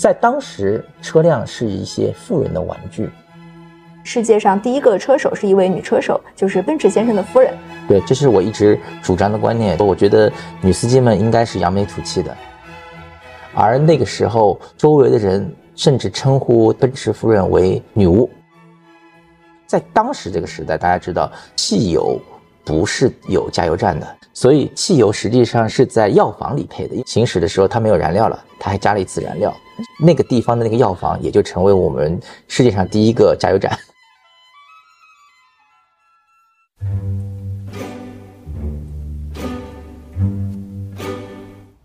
在当时，车辆是一些富人的玩具。世界上第一个车手是一位女车手，就是奔驰先生的夫人。对，这是我一直主张的观念。我觉得女司机们应该是扬眉吐气的。而那个时候，周围的人甚至称呼奔驰夫人为女巫。在当时这个时代，大家知道汽油不是有加油站的，所以汽油实际上是在药房里配的。行驶的时候，它没有燃料了，它还加了一次燃料。那个地方的那个药房也就成为我们世界上第一个加油站。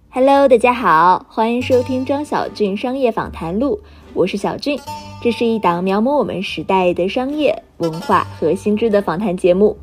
Hello，大家好，欢迎收听张小俊商业访谈录，我是小俊，这是一档描摹我们时代的商业文化和新知的访谈节目。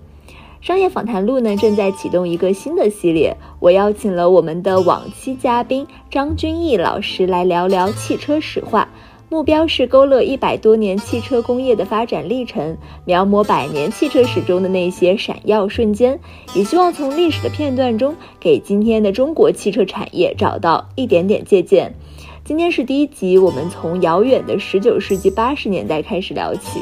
商业访谈录呢正在启动一个新的系列，我邀请了我们的往期嘉宾张君毅老师来聊聊汽车史话。目标是勾勒一百多年汽车工业的发展历程，描摹百年汽车史中的那些闪耀瞬间，也希望从历史的片段中给今天的中国汽车产业找到一点点借鉴。今天是第一集，我们从遥远的十九世纪八十年代开始聊起。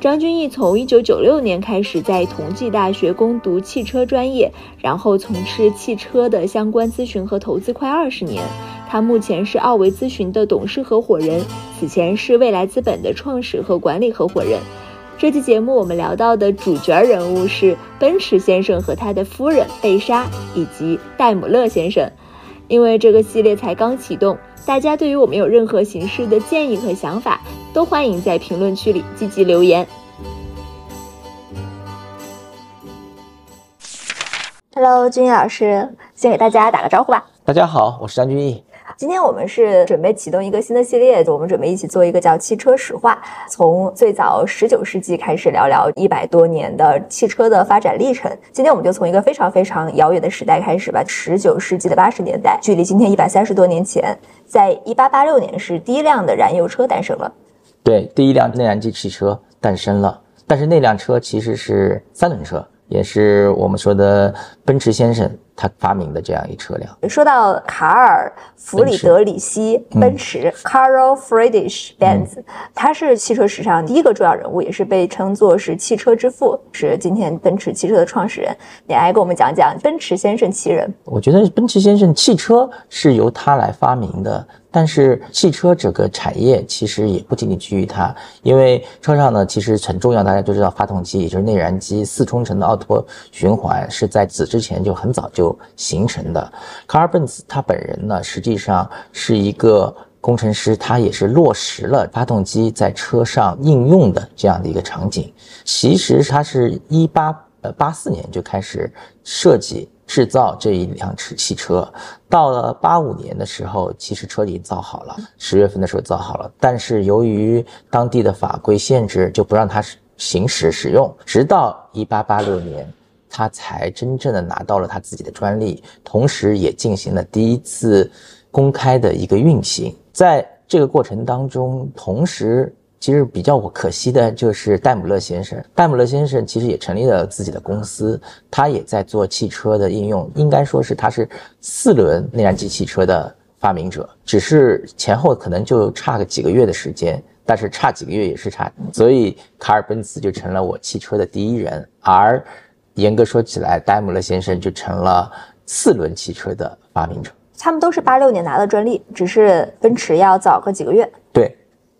张君毅从一九九六年开始在同济大学攻读汽车专业，然后从事汽车的相关咨询和投资快二十年。他目前是奥维咨询的董事合伙人，此前是未来资本的创始和管理合伙人。这期节目我们聊到的主角人物是奔驰先生和他的夫人贝莎，以及戴姆勒先生。因为这个系列才刚启动，大家对于我们有任何形式的建议和想法，都欢迎在评论区里积极留言。Hello，君毅老师，先给大家打个招呼吧。大家好，我是张君毅。今天我们是准备启动一个新的系列，我们准备一起做一个叫“汽车史话”，从最早十九世纪开始聊聊一百多年的汽车的发展历程。今天我们就从一个非常非常遥远的时代开始吧，十九世纪的八十年代，距离今天一百三十多年前，在一八八六年是第一辆的燃油车诞生了。对，第一辆内燃机汽车诞生了，但是那辆车其实是三轮车，也是我们说的奔驰先生。他发明的这样一车辆。说到卡尔·弗里德里希·奔驰 （Carl Friedrich Benz），他是汽车史上第一个重要人物，也是被称作是汽车之父，是今天奔驰汽车的创始人。你来给我们讲讲奔驰先生其人？我觉得奔驰先生汽车是由他来发明的。但是汽车整个产业其实也不仅仅基于它，因为车上呢其实很重要，大家都知道发动机也就是内燃机四冲程的奥托循环是在此之前就很早就形成的。卡尔·奔驰他本人呢实际上是一个工程师，他也是落实了发动机在车上应用的这样的一个场景。其实他是一八呃八四年就开始设计。制造这一辆车汽车，到了八五年的时候，其实车已经造好了，十月份的时候造好了。但是由于当地的法规限制，就不让它行驶使用。直到一八八六年，他才真正的拿到了他自己的专利，同时也进行了第一次公开的一个运行。在这个过程当中，同时。其实比较可惜的就是戴姆勒先生。戴姆勒先生其实也成立了自己的公司，他也在做汽车的应用。应该说是他是四轮内燃机汽车的发明者，只是前后可能就差个几个月的时间，但是差几个月也是差。所以卡尔奔驰就成了我汽车的第一人，而严格说起来，戴姆勒先生就成了四轮汽车的发明者。他们都是八六年拿的专利，只是奔驰要早个几个月。对。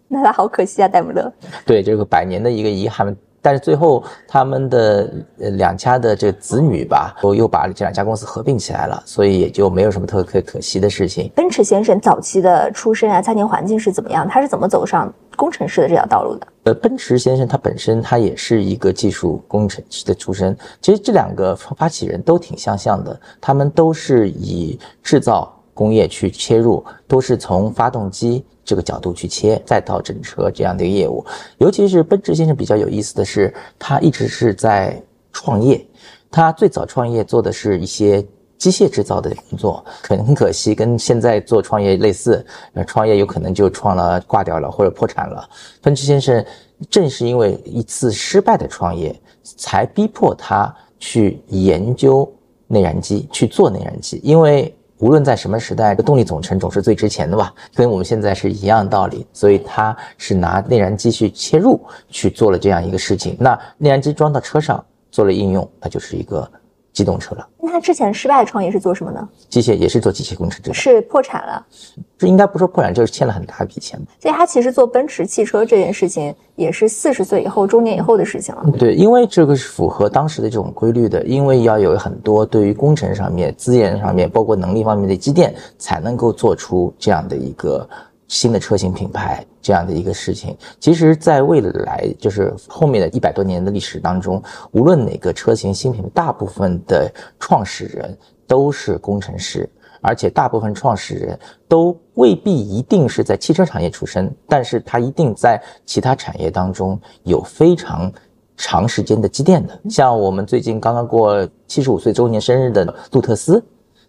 那他好可惜啊，戴姆勒。对，这个百年的一个遗憾。但是最后他们的呃两家的这个子女吧，又又把这两家公司合并起来了，所以也就没有什么特可可惜的事情。奔驰先生早期的出身啊，家庭环境是怎么样？他是怎么走上工程师的这条道路的？呃，奔驰先生他本身他也是一个技术工程师的出身。其实这两个发起人都挺相像的，他们都是以制造工业去切入，都是从发动机。这个角度去切，再到整车这样的业务，尤其是奔驰先生比较有意思的是，他一直是在创业。他最早创业做的是一些机械制造的工作，很可惜，跟现在做创业类似，呃，创业有可能就创了挂掉了或者破产了。奔驰先生正是因为一次失败的创业，才逼迫他去研究内燃机，去做内燃机，因为。无论在什么时代，这动力总成总是最值钱的吧，跟我们现在是一样道理。所以它是拿内燃机去切入去做了这样一个事情。那内燃机装到车上做了应用，那就是一个机动车了。那他之前失败创业是做什么呢？机械也是做机械工程这个，是破产了。这应该不说破产，就是欠了很大一笔钱。所以他其实做奔驰汽车这件事情，也是四十岁以后、中年以后的事情了。对，因为这个是符合当时的这种规律的，因为要有很多对于工程上面、资源上面，包括能力方面的积淀，才能够做出这样的一个新的车型品牌这样的一个事情。其实，在未来就是后面的一百多年的历史当中，无论哪个车型新品，大部分的创始人都是工程师。而且大部分创始人都未必一定是在汽车产业出身，但是他一定在其他产业当中有非常长时间的积淀的。像我们最近刚刚过七十五岁周年生日的路特斯，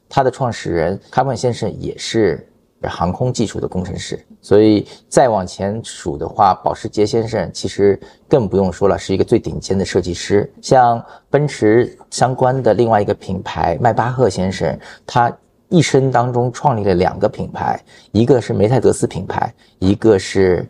它的创始人卡本先生也是航空技术的工程师。所以再往前数的话，保时捷先生其实更不用说了，是一个最顶尖的设计师。像奔驰相关的另外一个品牌迈巴赫先生，他。一生当中创立了两个品牌，一个是梅赛德斯品牌，一个是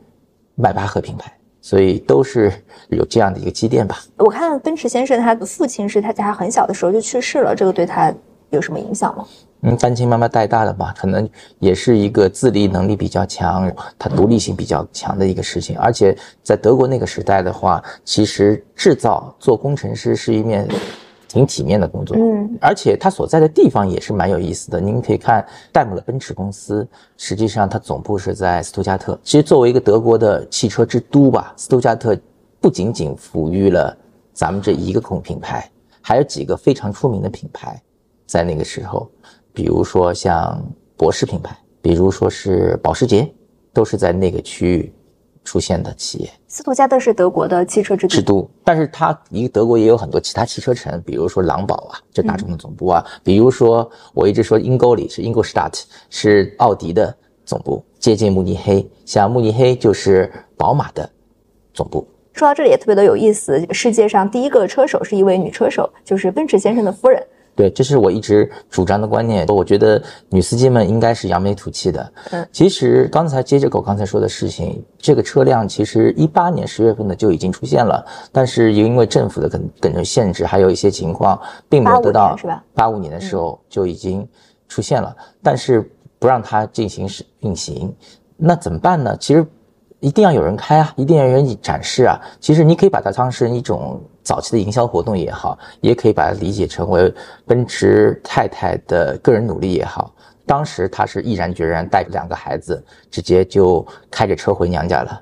迈巴赫品牌，所以都是有这样的一个积淀吧。我看奔驰先生他的父亲是他在他很小的时候就去世了，这个对他有什么影响吗？嗯，单亲妈妈带大的吧，可能也是一个自立能力比较强，他独立性比较强的一个事情。而且在德国那个时代的话，其实制造做工程师是一面。挺体面的工作，嗯，而且他所在的地方也是蛮有意思的。您可以看戴姆勒奔驰公司，实际上它总部是在斯图加特。其实作为一个德国的汽车之都吧，斯图加特不仅仅抚育了咱们这一个空品牌，还有几个非常出名的品牌，在那个时候，比如说像博士品牌，比如说是保时捷，都是在那个区域。出现的企业，斯图加特是德国的汽车之之都，但是它离德国也有很多其他汽车城，比如说狼堡啊，这大众的总部啊，比如说我一直说英沟里是英国 Start，，是奥迪的总部，接近慕尼黑，像慕尼黑就是宝马的总部。说到这里也特别的有意思，世界上第一个车手是一位女车手，就是奔驰先生的夫人。对，这是我一直主张的观念。我觉得女司机们应该是扬眉吐气的。嗯，其实刚才接着狗刚才说的事情，这个车辆其实一八年十月份的就已经出现了，但是因为政府的等等着限制，还有一些情况，并没有得到。是吧？八五年的时候就已经出现了，但是不让它进行是运行，那怎么办呢？其实一定要有人开啊，一定要有人展示啊。其实你可以把它当成一种。早期的营销活动也好，也可以把它理解成为奔驰太太的个人努力也好。当时她是毅然决然带着两个孩子，直接就开着车回娘家了，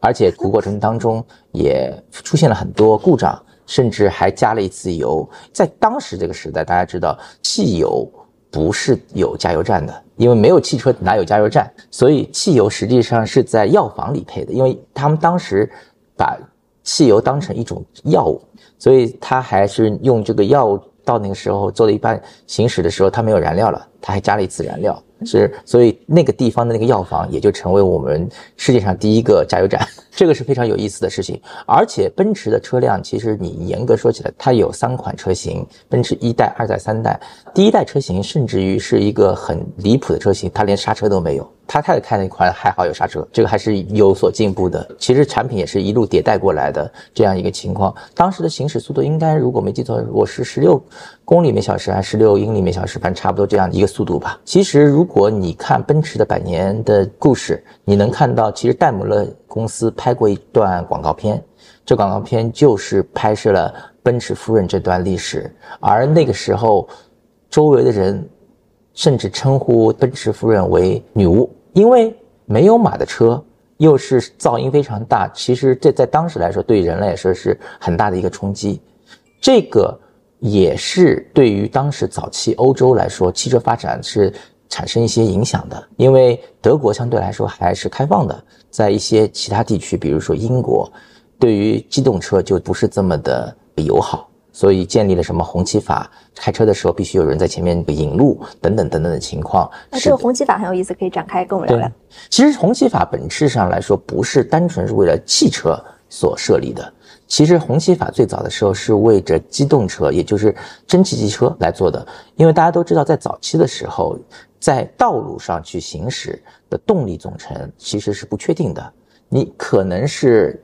而且过程当中也出现了很多故障，甚至还加了一次油。在当时这个时代，大家知道汽油不是有加油站的，因为没有汽车哪有加油站，所以汽油实际上是在药房里配的，因为他们当时把汽油当成一种药物。所以他还是用这个药物，到那个时候做了一半行驶的时候，他没有燃料了，他还加了一次燃料，是所以那个地方的那个药房也就成为我们世界上第一个加油站，这个是非常有意思的事情。而且奔驰的车辆其实你严格说起来，它有三款车型，奔驰一代、二代、三代，第一代车型甚至于是一个很离谱的车型，它连刹车都没有。他太太开那款还好有刹车，这个还是有所进步的。其实产品也是一路迭代过来的这样一个情况。当时的行驶速度应该如果没记错，我是十六公里每小时还是十六英里每小时，反正差不多这样一个速度吧。其实如果你看奔驰的百年的故事，你能看到其实戴姆勒公司拍过一段广告片，这广告片就是拍摄了奔驰夫人这段历史，而那个时候周围的人甚至称呼奔驰夫人为女巫。因为没有马的车，又是噪音非常大，其实这在当时来说，对人类来说是很大的一个冲击。这个也是对于当时早期欧洲来说，汽车发展是产生一些影响的。因为德国相对来说还是开放的，在一些其他地区，比如说英国，对于机动车就不是这么的友好。所以建立了什么红旗法？开车的时候必须有人在前面引路，等等等等的情况。那这个红旗法很有意思，可以展开跟我们聊聊。其实红旗法本质上来说不是单纯是为了汽车所设立的，其实红旗法最早的时候是为着机动车，也就是蒸汽机车来做的，因为大家都知道，在早期的时候，在道路上去行驶的动力总成其实是不确定的，你可能是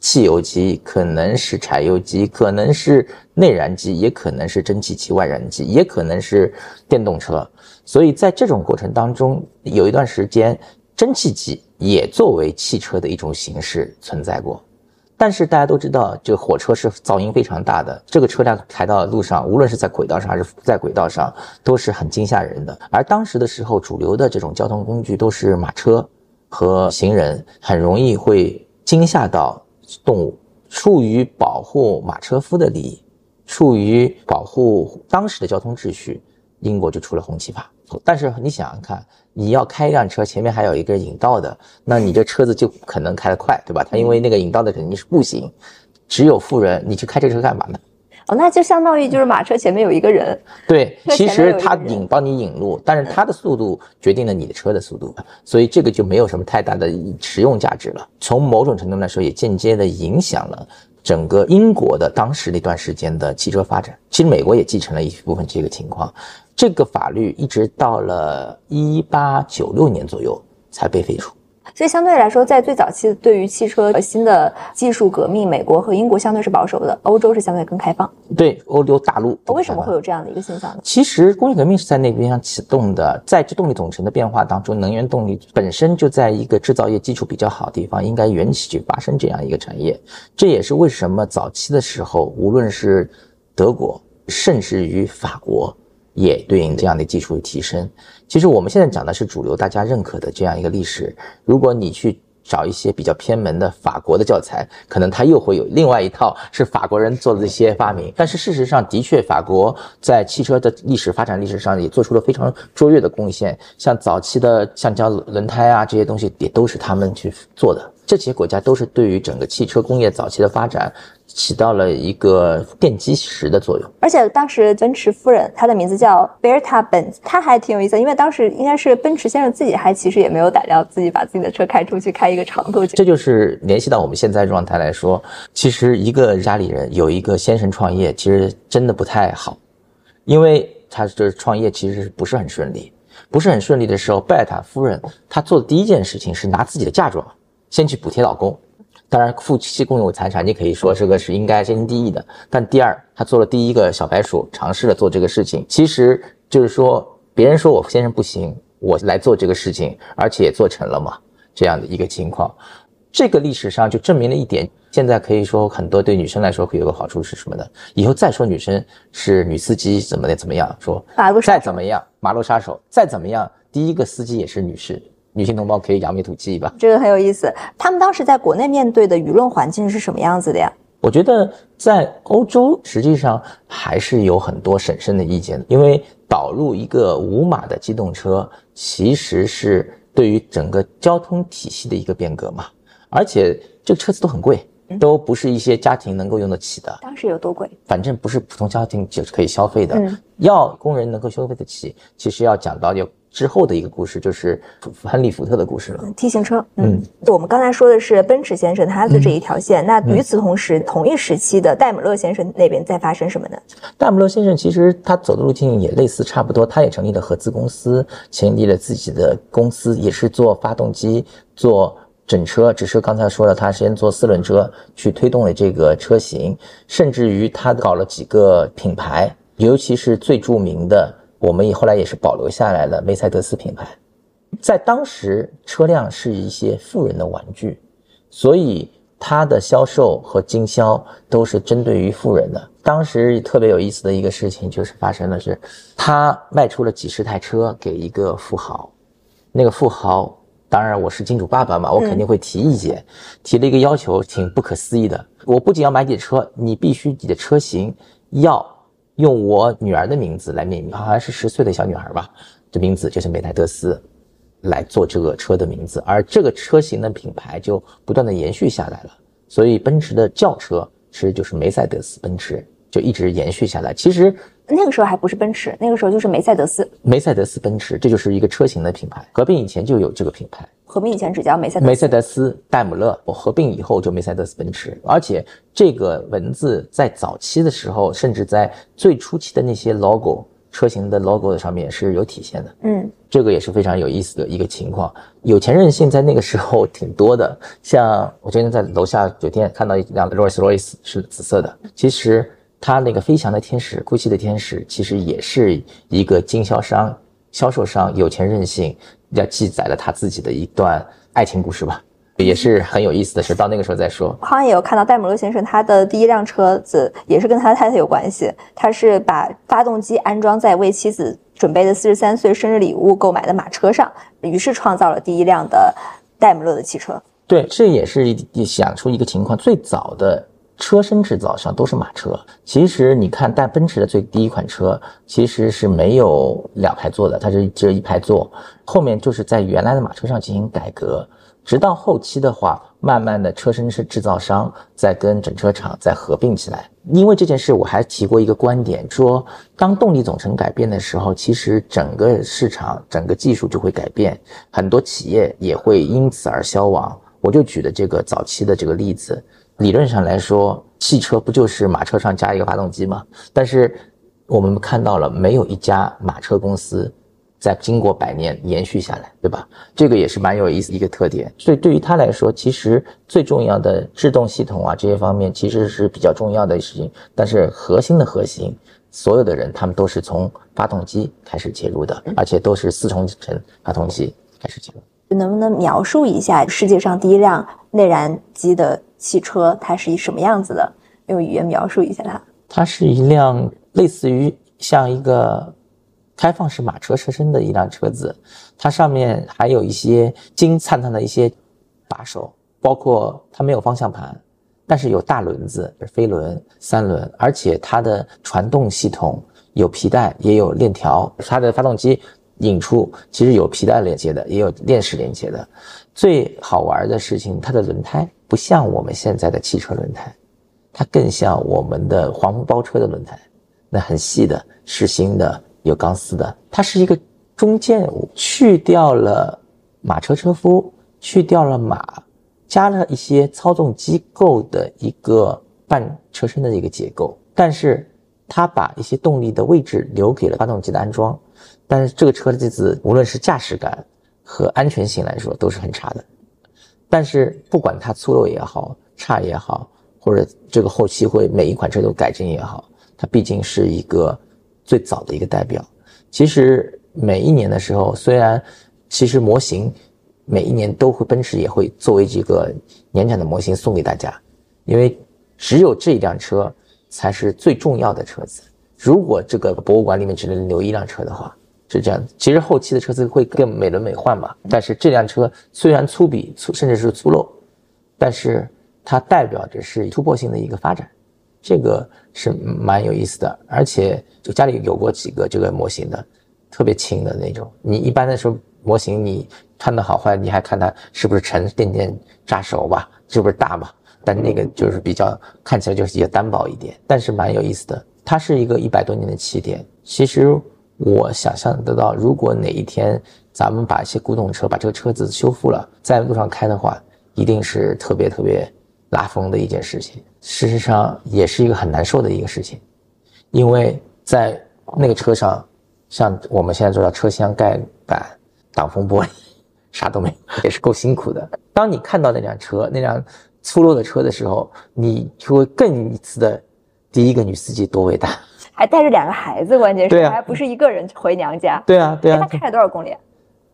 汽油机，可能是柴油机，可能是内燃机，也可能是蒸汽机外燃机，也可能是电动车，所以在这种过程当中，有一段时间，蒸汽机也作为汽车的一种形式存在过。但是大家都知道，这个火车是噪音非常大的。这个车辆开到路上，无论是在轨道上还是在轨道上，都是很惊吓人的。而当时的时候，主流的这种交通工具都是马车和行人，很容易会惊吓到动物。出于保护马车夫的利益，出于保护当时的交通秩序，英国就出了红旗法。但是你想想看。你要开一辆车，前面还有一个引道的，那你这车子就可能开得快，对吧？它因为那个引道的肯定是步行，只有富人，你去开这车干嘛呢？哦，那就相当于就是马车前面有一个人。对，其实他引帮你引路，但是他的速度决定了你的车的速度，所以这个就没有什么太大的实用价值了。从某种程度来说，也间接的影响了整个英国的当时那段时间的汽车发展。其实美国也继承了一部分这个情况。这个法律一直到了一八九六年左右才被废除，所以相对来说，在最早期对于汽车新的技术革命，美国和英国相对是保守的，欧洲是相对更开放。对，欧洲大陆为什么会有这样的一个现象呢？其实工业革命是在那边上启动的，在这动力总成的变化当中，能源动力本身就在一个制造业基础比较好的地方，应该缘起去发生这样一个产业。这也是为什么早期的时候，无论是德国，甚至于法国。也对应这样的技术的提升。其实我们现在讲的是主流大家认可的这样一个历史。如果你去找一些比较偏门的法国的教材，可能它又会有另外一套是法国人做的这些发明。但是事实上，的确，法国在汽车的历史发展历史上也做出了非常卓越的贡献。像早期的橡胶轮胎啊这些东西，也都是他们去做的。这些国家都是对于整个汽车工业早期的发展。起到了一个奠基石的作用，而且当时奔驰夫人，她的名字叫 Berta Benz，她还挺有意思，因为当时应该是奔驰先生自己还其实也没有胆量自己把自己的车开出去开一个长途。这就是联系到我们现在状态来说，其实一个家里人有一个先生创业，其实真的不太好，因为他就是创业其实不是很顺利，不是很顺利的时候，贝塔夫人她做的第一件事情是拿自己的嫁妆先去补贴老公。当然，夫妻共有财产，你可以说这个是应该先第一的。但第二，他做了第一个小白鼠，尝试了做这个事情，其实就是说，别人说我先生不行，我来做这个事情，而且也做成了嘛，这样的一个情况。这个历史上就证明了一点，现在可以说很多对女生来说会有个好处是什么呢？以后再说女生是女司机怎么的怎么样，说再怎么样马路杀手，再怎么样第一个司机也是女士。女性同胞可以扬眉吐气吧？这个很有意思。他们当时在国内面对的舆论环境是什么样子的呀？我觉得在欧洲实际上还是有很多审慎的意见的，因为导入一个无码的机动车，其实是对于整个交通体系的一个变革嘛。而且这个车子都很贵，都不是一些家庭能够用得起的。当时有多贵？反正不是普通家庭就是可以消费的。要工人能够消费得起，其实要讲到要。之后的一个故事就是亨利·福特的故事了。T 型车，嗯，我们刚才说的是奔驰先生他的这一条线。那与此同时，同一时期的戴姆勒先生那边在发生什么呢？戴姆勒先生其实他走的路径也类似，差不多，他也成立了合资公司，成立了自己的公司，也是做发动机、做整车。只是刚才说了，他先做四轮车，去推动了这个车型，甚至于他搞了几个品牌，尤其是最著名的。我们也后来也是保留下来了梅赛德斯品牌，在当时车辆是一些富人的玩具，所以它的销售和经销都是针对于富人的。当时特别有意思的一个事情就是发生的是，他卖出了几十台车给一个富豪，那个富豪当然我是金主爸爸嘛，我肯定会提意见，提了一个要求挺不可思议的，我不仅要买你的车，你必须你的车型要。用我女儿的名字来命名，好像是十岁的小女孩吧，这名字就是梅赛德斯，来做这个车的名字，而这个车型的品牌就不断的延续下来了。所以奔驰的轿车其实就是梅赛德斯奔驰，就一直延续下来。其实那个时候还不是奔驰，那个时候就是梅赛德斯。梅赛德斯奔驰，这就是一个车型的品牌。合并以前就有这个品牌，合并以前只叫梅赛德斯。梅赛德斯、戴姆勒，我合并以后就梅赛德斯奔驰，而且这个文字在早期的时候，甚至在最初期的那些 logo 车型的 logo 上面是有体现的。嗯，这个也是非常有意思的一个情况。有钱任性在那个时候挺多的，像我今天在楼下酒店看到一辆 Rolls Royce 是紫色的，其实它那个飞翔的天使，GUCCI 的天使，其实也是一个经销商、销售商有钱任性，要记载了他自己的一段爱情故事吧，也是很有意思的事。到那个时候再说。好像也有看到戴姆勒先生他的第一辆车子也是跟他的太太有关系，他是把发动机安装在为妻子准备的四十三岁生日礼物购买的马车上，于是创造了第一辆的戴姆勒的汽车。对，这也是一想出一个情况，最早的车身制造商都是马车。其实你看，但奔驰的最第一款车其实是没有两排座的，它是只有一排座，后面就是在原来的马车上进行改革。直到后期的话，慢慢的车身是制造商再跟整车厂再合并起来。因为这件事，我还提过一个观点，说当动力总成改变的时候，其实整个市场、整个技术就会改变，很多企业也会因此而消亡。我就举的这个早期的这个例子，理论上来说，汽车不就是马车上加一个发动机吗？但是我们看到了，没有一家马车公司在经过百年延续下来，对吧？这个也是蛮有意思一个特点。所以对于他来说，其实最重要的制动系统啊这些方面其实是比较重要的事情。但是核心的核心，所有的人他们都是从发动机开始介入的，而且都是四重程发动机开始介入。能不能描述一下世界上第一辆内燃机的汽车，它是一什么样子的？用语言描述一下它。它是一辆类似于像一个开放式马车车身的一辆车子，它上面还有一些金灿灿的一些把手，包括它没有方向盘，但是有大轮子，飞轮、三轮，而且它的传动系统有皮带，也有链条，它的发动机引出其实有皮带连接的，也有链式连接的。最好玩的事情，它的轮胎不像我们现在的汽车轮胎。它更像我们的黄包车的轮胎，那很细的，实心的，有钢丝的。它是一个中间物，去掉了马车车夫，去掉了马，加了一些操纵机构的一个半车身的一个结构。但是它把一些动力的位置留给了发动机的安装。但是这个车的机子无论是驾驶感和安全性来说都是很差的。但是不管它粗陋也好，差也好。或者这个后期会每一款车都改进也好，它毕竟是一个最早的一个代表。其实每一年的时候，虽然其实模型每一年都会奔驰也会作为这个年产的模型送给大家，因为只有这一辆车才是最重要的车子。如果这个博物馆里面只能留一辆车的话，是这样。其实后期的车子会更美轮美奂嘛，但是这辆车虽然粗鄙粗甚至是粗陋，但是。它代表着是突破性的一个发展，这个是蛮有意思的。而且就家里有过几个这个模型的，特别轻的那种。你一般的时候模型你看的好坏，你还看它是不是沉甸甸扎手吧，是不是大吧？但那个就是比较看起来就是也单薄一点，但是蛮有意思的。它是一个一百多年的起点。其实我想象得到，如果哪一天咱们把一些古董车把这个车子修复了，在路上开的话，一定是特别特别。拉风的一件事情，事实上也是一个很难受的一个事情，因为在那个车上，像我们现在做到车厢盖板、挡风玻璃，啥都没有，也是够辛苦的。当你看到那辆车、那辆粗陋的车的时候，你就会更一次的，第一个女司机多伟大，还带着两个孩子，关键是还不是一个人回娘家。对啊，对啊。他开了多少公里？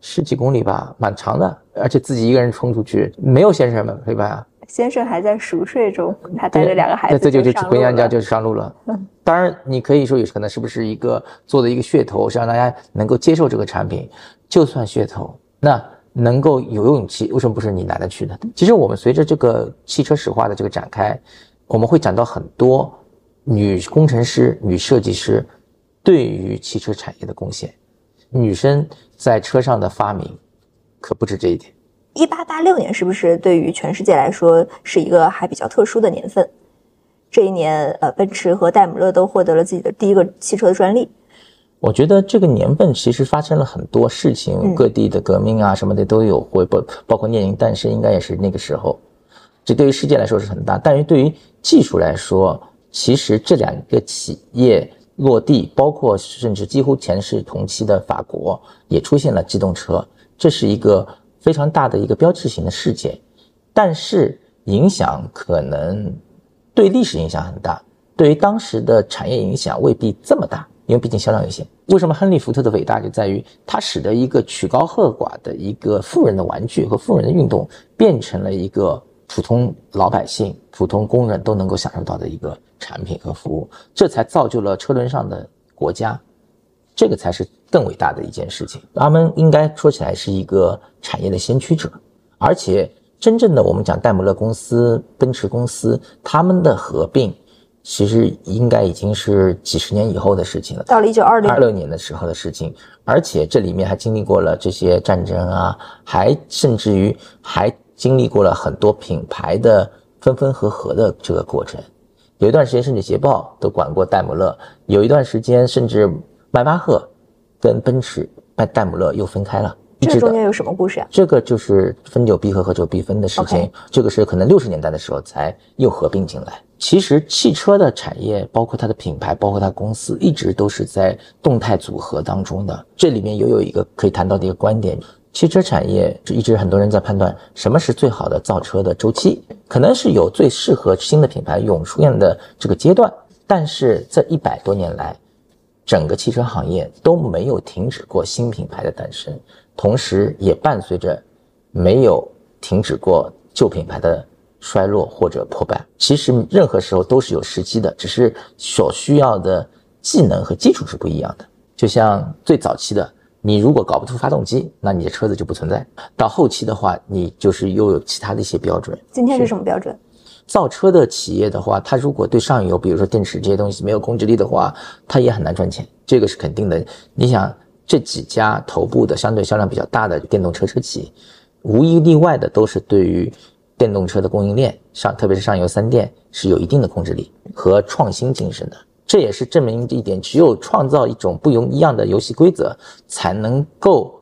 十几公里吧，蛮长的，而且自己一个人冲出去，没有先生们陪伴啊。先生还在熟睡中，他带着两个孩子，这就就回娘家就上路了。当然，你可以说有可能是不是一个做的一个噱头，是让大家能够接受这个产品。就算噱头，那能够有勇气，为什么不是你男的去呢？其实我们随着这个汽车史话的这个展开，我们会讲到很多女工程师、女设计师对于汽车产业的贡献。女生在车上的发明，可不止这一点。一八八六年是不是对于全世界来说是一个还比较特殊的年份？这一年，呃，奔驰和戴姆勒都获得了自己的第一个汽车的专利。我觉得这个年份其实发生了很多事情，嗯各地的革命啊什么的都有会，包包括聂宁诞生，应该也是那个时候。这对于世界来说是很大，但是对于技术来说，其实这两个企业落地，包括甚至几乎前世同期的法国也出现了机动车，这是一个非常大的一个标志性的事件。但是影响可能对历史影响很大，对于当时的产业影响未必这么大，因为毕竟销量有限。为什么亨利·福特的伟大就在于他使得一个曲高和寡的一个富人的玩具和富人的运动，变成了一个普通老百姓、普通工人都能够享受到的一个产品和服务，这才造就了车轮上的国家。这个才是更伟大的一件事情。他们应该说起来是一个产业的先驱者，而且真正的我们讲戴姆勒公司、奔驰公司，他们的合并，其实应该已经是几十年以后的事情了。到了一九二零二六年的时候的事情，而且这里面还经历过了这些战争啊，还甚至于还经历过了很多品牌的分分合合的这个过程。有一段时间，甚至捷豹都管过戴姆勒；有一段时间，甚至迈巴赫跟奔驰、拜戴姆勒又分开了。这中间有什么故事啊？这个就是分久必合，合久必分的事情。这个是可能六十年代的时候才又合并进来。其实汽车的产业，包括它的品牌，包括它公司，一直都是在动态组合当中的。这里面又有一个可以谈到的一个观点：汽车产业是一直很多人在判断什么是最好的造车的周期，可能是有最适合新的品牌涌出现的这个阶段。但是这一百多年来，整个汽车行业都没有停止过新品牌的诞生，同时也伴随着没有停止过旧品牌的衰落或者破败。其实任何时候都是有时机的，只是所需要的技能和基础是不一样的。就像最早期的，你如果搞不出发动机，那你的车子就不存在；到后期的话，你就是又有其他的一些标准。今天是什么标准？造车的企业的话，它如果对上游，比如说电池这些东西没有控制力的话，它也很难赚钱，这个是肯定的。你想，这几家头部的相对销量比较大的电动车车企，无一例外的都是对于电动车的供应链上，特别是上游三电是有一定的控制力和创新精神的。这也是证明一点，只有创造一种不一样的游戏规则，才能够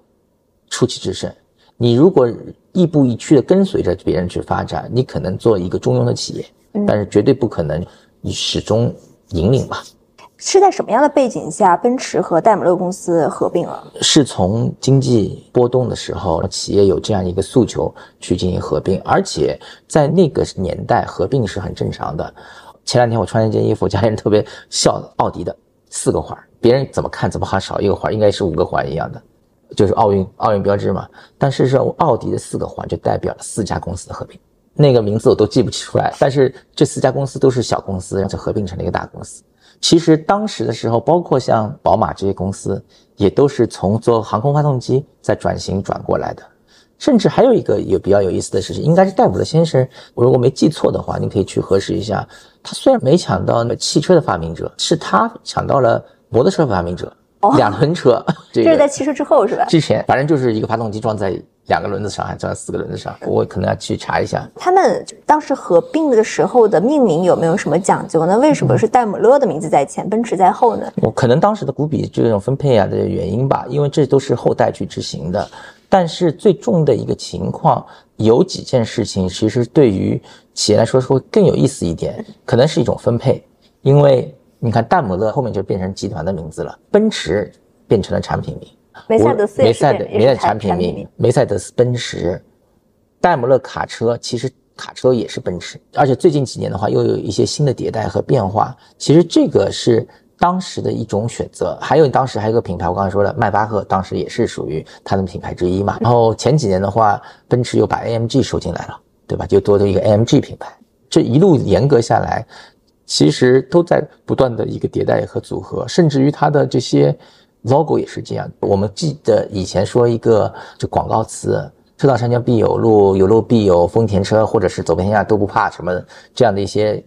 出奇制胜。你如果亦步亦趋的跟随着别人去发展，你可能做一个中庸的企业，但是绝对不可能你始终引领吧。是在什么样的背景下，奔驰和戴姆勒公司合并了？是从经济波动的时候，企业有这样一个诉求去进行合并，而且在那个年代合并是很正常的。前两天我穿了一件衣服，家里人特别笑奥迪的四个环，别人怎么看怎么还少一个环，应该是五个环一样的，就是奥运奥运标志嘛。但事实上，奥迪的四个环就代表了四家公司的合并，那个名字我都记不起出来，但是这四家公司都是小公司，然后就合并成了一个大公司。其实当时的时候，包括像宝马这些公司，也都是从做航空发动机再转型转过来的。甚至还有一个有比较有意思的事情，应该是戴姆勒先生，我如果没记错的话，你可以去核实一下。他虽然没抢到汽车的发明者，是他抢到了摩托车发明者，两轮车。这是在汽车之后是吧？之前，反正就是一个发动机装在两个轮子上，还装在四个轮子上。我可能要去查一下。他们当时合并的时候的命名有没有什么讲究呢？为什么是戴姆勒的名字在前，奔驰在后呢？我可能当时的股比这种分配啊的原因吧，因为这都是后代去执行的。但是最重的一个情况，有几件事情其实对于企业来说是会更有意思一点，可能是一种分配，因为你看戴姆勒后面就变成集团的名字了，奔驰变成了产品名，梅赛德斯梅赛德梅赛德斯奔驰，戴姆勒卡车其实卡车也是奔驰，而且最近几年的话又有一些新的迭代和变化，其实这个是当时的一种选择。还有当时还有一个品牌，我刚才说了，迈巴赫当时也是属于它的品牌之一嘛。然后前几年的话，奔驰又把 AMG 收进来了，对吧？就多了一个 AMG 品牌。这一路严格下来，其实都在不断的一个迭代和组合，甚至于它的这些 logo 也是这样。我们记得以前说一个就广告词。车到山前必有路，有路必有丰田车，或者是走遍天下都不怕什么这样的一些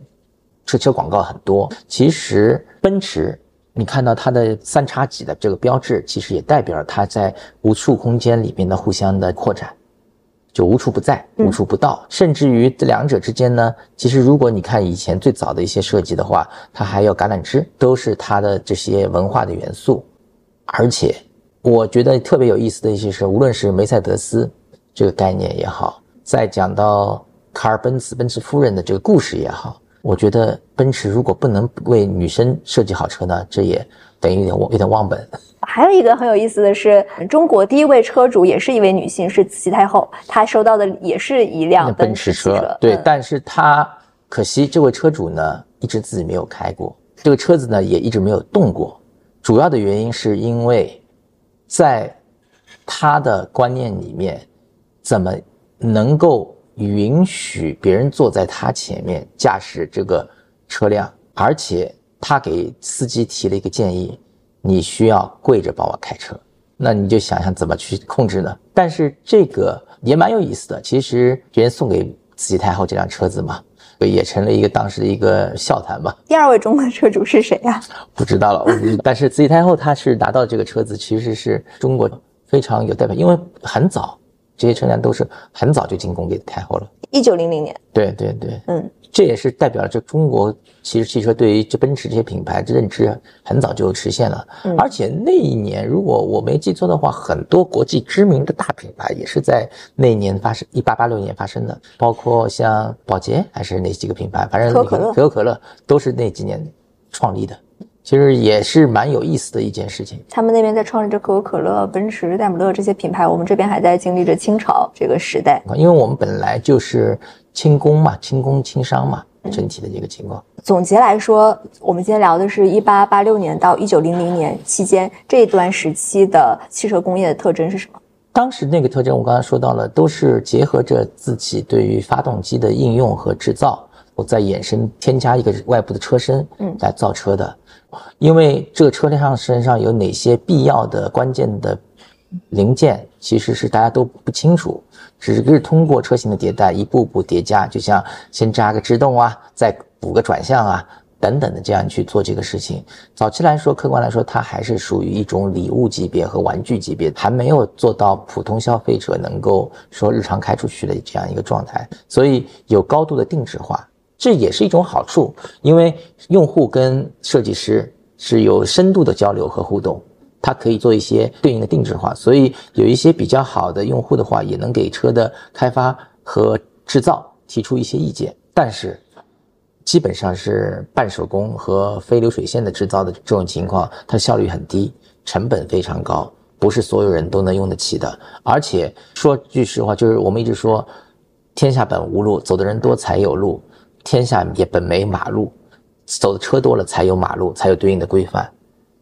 车车广告很多。其实奔驰，你看到它的三叉戟的这个标志，其实也代表了它在无数空间里面的互相的扩展，就无处不在，无处不到。甚至于这两者之间呢，其实如果你看以前最早的一些设计的话，它还有橄榄枝，都是它的这些文化的元素。而且我觉得特别有意思的一些是，无论是梅赛德斯这个概念也好，再讲到卡尔奔驰奔驰夫人的这个故事也好，我觉得奔驰如果不能为女生设计好车呢，这也等于有点有点忘本。还有一个很有意思的是，中国第一位车主也是一位女性，是慈禧太后，她收到的也是一辆奔驰车。对，但是她可惜这位车主呢，一直自己没有开过，这个车子呢也一直没有动过。主要的原因是因为，在他的观念里面，怎么能够允许别人坐在他前面驾驶这个车辆？而且他给司机提了一个建议。你需要跪着帮我开车，那你就想想怎么去控制呢？但是这个也蛮有意思的。其实别人送给慈禧太后这辆车子嘛，也成了一个当时的一个笑谈吧。第二位中国车主是谁呀？不知道了。但是慈禧太后她是拿到这个车子，其实是中国非常有代表，因为很早这些车辆都是很早就进贡给太后了。一九零零年。对对对，嗯。这也是代表了这中国其实汽车对于这奔驰这些品牌的认知很早就实现了，而且那一年如果我没记错的话，很多国际知名的大品牌也是在那一年发生，一八八六年发生的，包括像宝洁还是哪几个品牌，反正可口可乐，可口可乐都是那几年创立的。其实也是蛮有意思的一件事情。他们那边在创立着可口可乐、奔驰、戴姆勒这些品牌，我们这边还在经历着清朝这个时代。因为我们本来就是轻工嘛，轻工轻商嘛，整体的这个情况。总结来说，我们今天聊的是一八八六年到一九零零年期间这一段时期的汽车工业的特征是什么？当时那个特征，我刚才说到了，都是结合着自己对于发动机的应用和制造，我再衍生添加一个外部的车身，嗯，来造车的。因为这个车辆身上有哪些必要的关键的零件，其实是大家都不清楚，只是通过车型的迭代，一步步叠加，就像先扎个制动啊，再补个转向啊，等等的这样去做这个事情。早期来说，客观来说，它还是属于一种礼物级别和玩具级别，还没有做到普通消费者能够说日常开出去的这样一个状态，所以有高度的定制化。这也是一种好处，因为用户跟设计师是有深度的交流和互动，它可以做一些对应的定制化，所以有一些比较好的用户的话，也能给车的开发和制造提出一些意见。但是，基本上是半手工和非流水线的制造的这种情况，它效率很低，成本非常高，不是所有人都能用得起的。而且说句实话，就是我们一直说，天下本无路，走的人多才有路。天下也本没马路，走的车多了才有马路，才有对应的规范，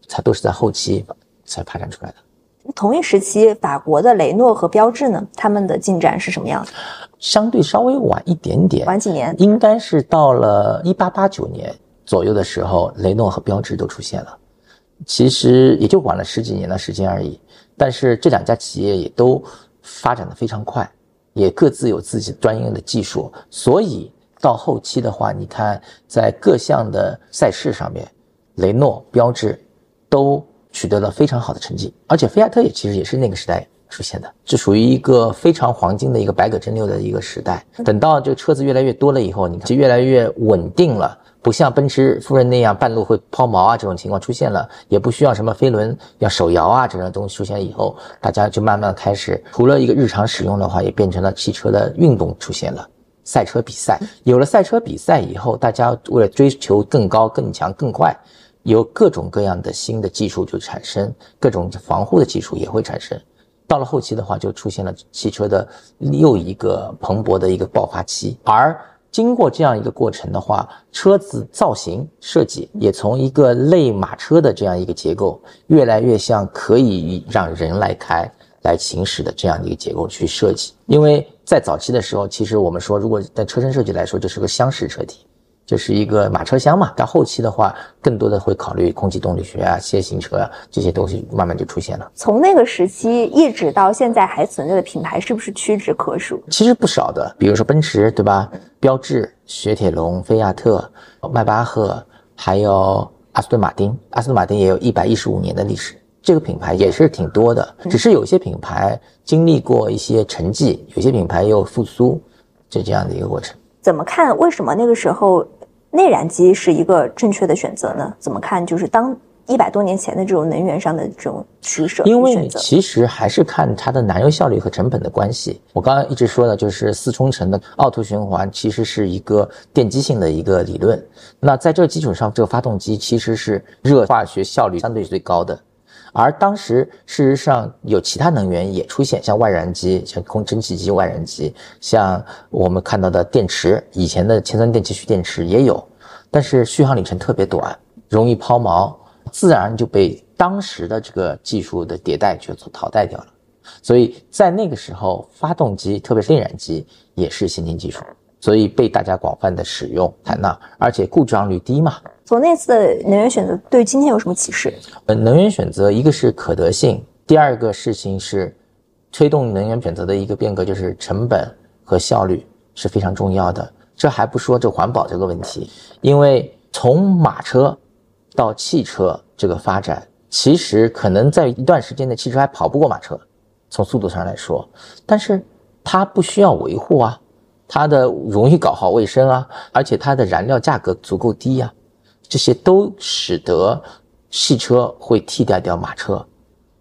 它都是在后期才发展出来的。同一时期，法国的雷诺和标致呢，他们的进展是什么样的？相对稍微晚一点点，晚几年，应该是到了一八八九年左右的时候，雷诺和标致都出现了。其实也就晚了十几年的时间而已。但是这两家企业也都发展的非常快，也各自有自己专业的技术，所以。到后期的话，你看在各项的赛事上面，雷诺、标致都取得了非常好的成绩，而且菲亚特也其实也是那个时代出现的，这属于一个非常黄金的一个百舸争流的一个时代。等到这个车子越来越多了以后，你看就越来越稳定了，不像奔驰夫人那样半路会抛锚啊这种情况出现了，也不需要什么飞轮要手摇啊这种东西出现以后，大家就慢慢开始除了一个日常使用的话，也变成了汽车的运动出现了。赛车比赛有了赛车比赛以后，大家为了追求更高、更强、更快，有各种各样的新的技术就产生，各种防护的技术也会产生。到了后期的话，就出现了汽车的又一个蓬勃的一个爆发期。而经过这样一个过程的话，车子造型设计也从一个类马车的这样一个结构，越来越像可以让人来开。来行驶的这样的一个结构去设计，因为在早期的时候，其实我们说，如果在车身设计来说，就是个厢式车体，就是一个马车厢嘛。到后期的话，更多的会考虑空气动力学啊、楔形车啊这些东西，慢慢就出现了。从那个时期一直到现在还存在的品牌，是不是屈指可数？其实不少的，比如说奔驰，对吧？标致、雪铁龙、菲亚特、迈巴赫，还有阿斯顿马丁。阿斯顿马丁也有一百一十五年的历史。这个品牌也是挺多的，只是有些品牌经历过一些沉寂，有些品牌又复苏，就这样的一个过程。怎么看？为什么那个时候内燃机是一个正确的选择呢？怎么看？就是当一百多年前的这种能源上的这种取舍？因为其实还是看它的燃油效率和成本的关系。我刚刚一直说的就是四冲程的奥凸循环，其实是一个电机性的一个理论。那在这基础上，这个发动机其实是热化学效率相对最高的。而当时事实上有其他能源也出现，像外燃机、像空蒸汽机、外燃机，像我们看到的电池，以前的铅酸电气蓄电池也有，但是续航里程特别短，容易抛锚，自然就被当时的这个技术的迭代就所淘汰掉了。所以在那个时候，发动机特别是内燃机也是先进技术，所以被大家广泛的使用采纳，而且故障率低嘛。从那次的能源选择对今天有什么启示？呃，能源选择一个是可得性，第二个事情是推动能源选择的一个变革，就是成本和效率是非常重要的。这还不说这环保这个问题，因为从马车到汽车这个发展，其实可能在一段时间内汽车还跑不过马车，从速度上来说，但是它不需要维护啊，它的容易搞好卫生啊，而且它的燃料价格足够低呀。这些都使得汽车会替代掉马车。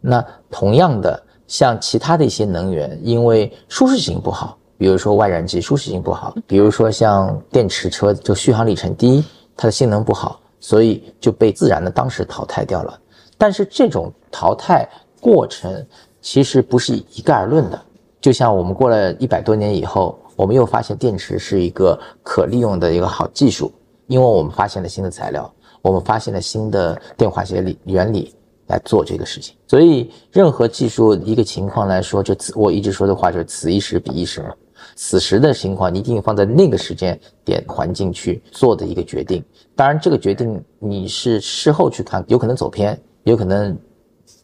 那同样的，像其他的一些能源，因为舒适性不好，比如说外燃机舒适性不好，比如说像电池车就续航里程低，它的性能不好，所以就被自然的当时淘汰掉了。但是这种淘汰过程其实不是一概而论的。就像我们过了一百多年以后，我们又发现电池是一个可利用的一个好技术。因为我们发现了新的材料，我们发现了新的电化学理原理来做这个事情，所以任何技术一个情况来说，就此我一直说的话就是此一时彼一时，此时的情况你一定放在那个时间点环境去做的一个决定。当然，这个决定你是事后去看，有可能走偏，有可能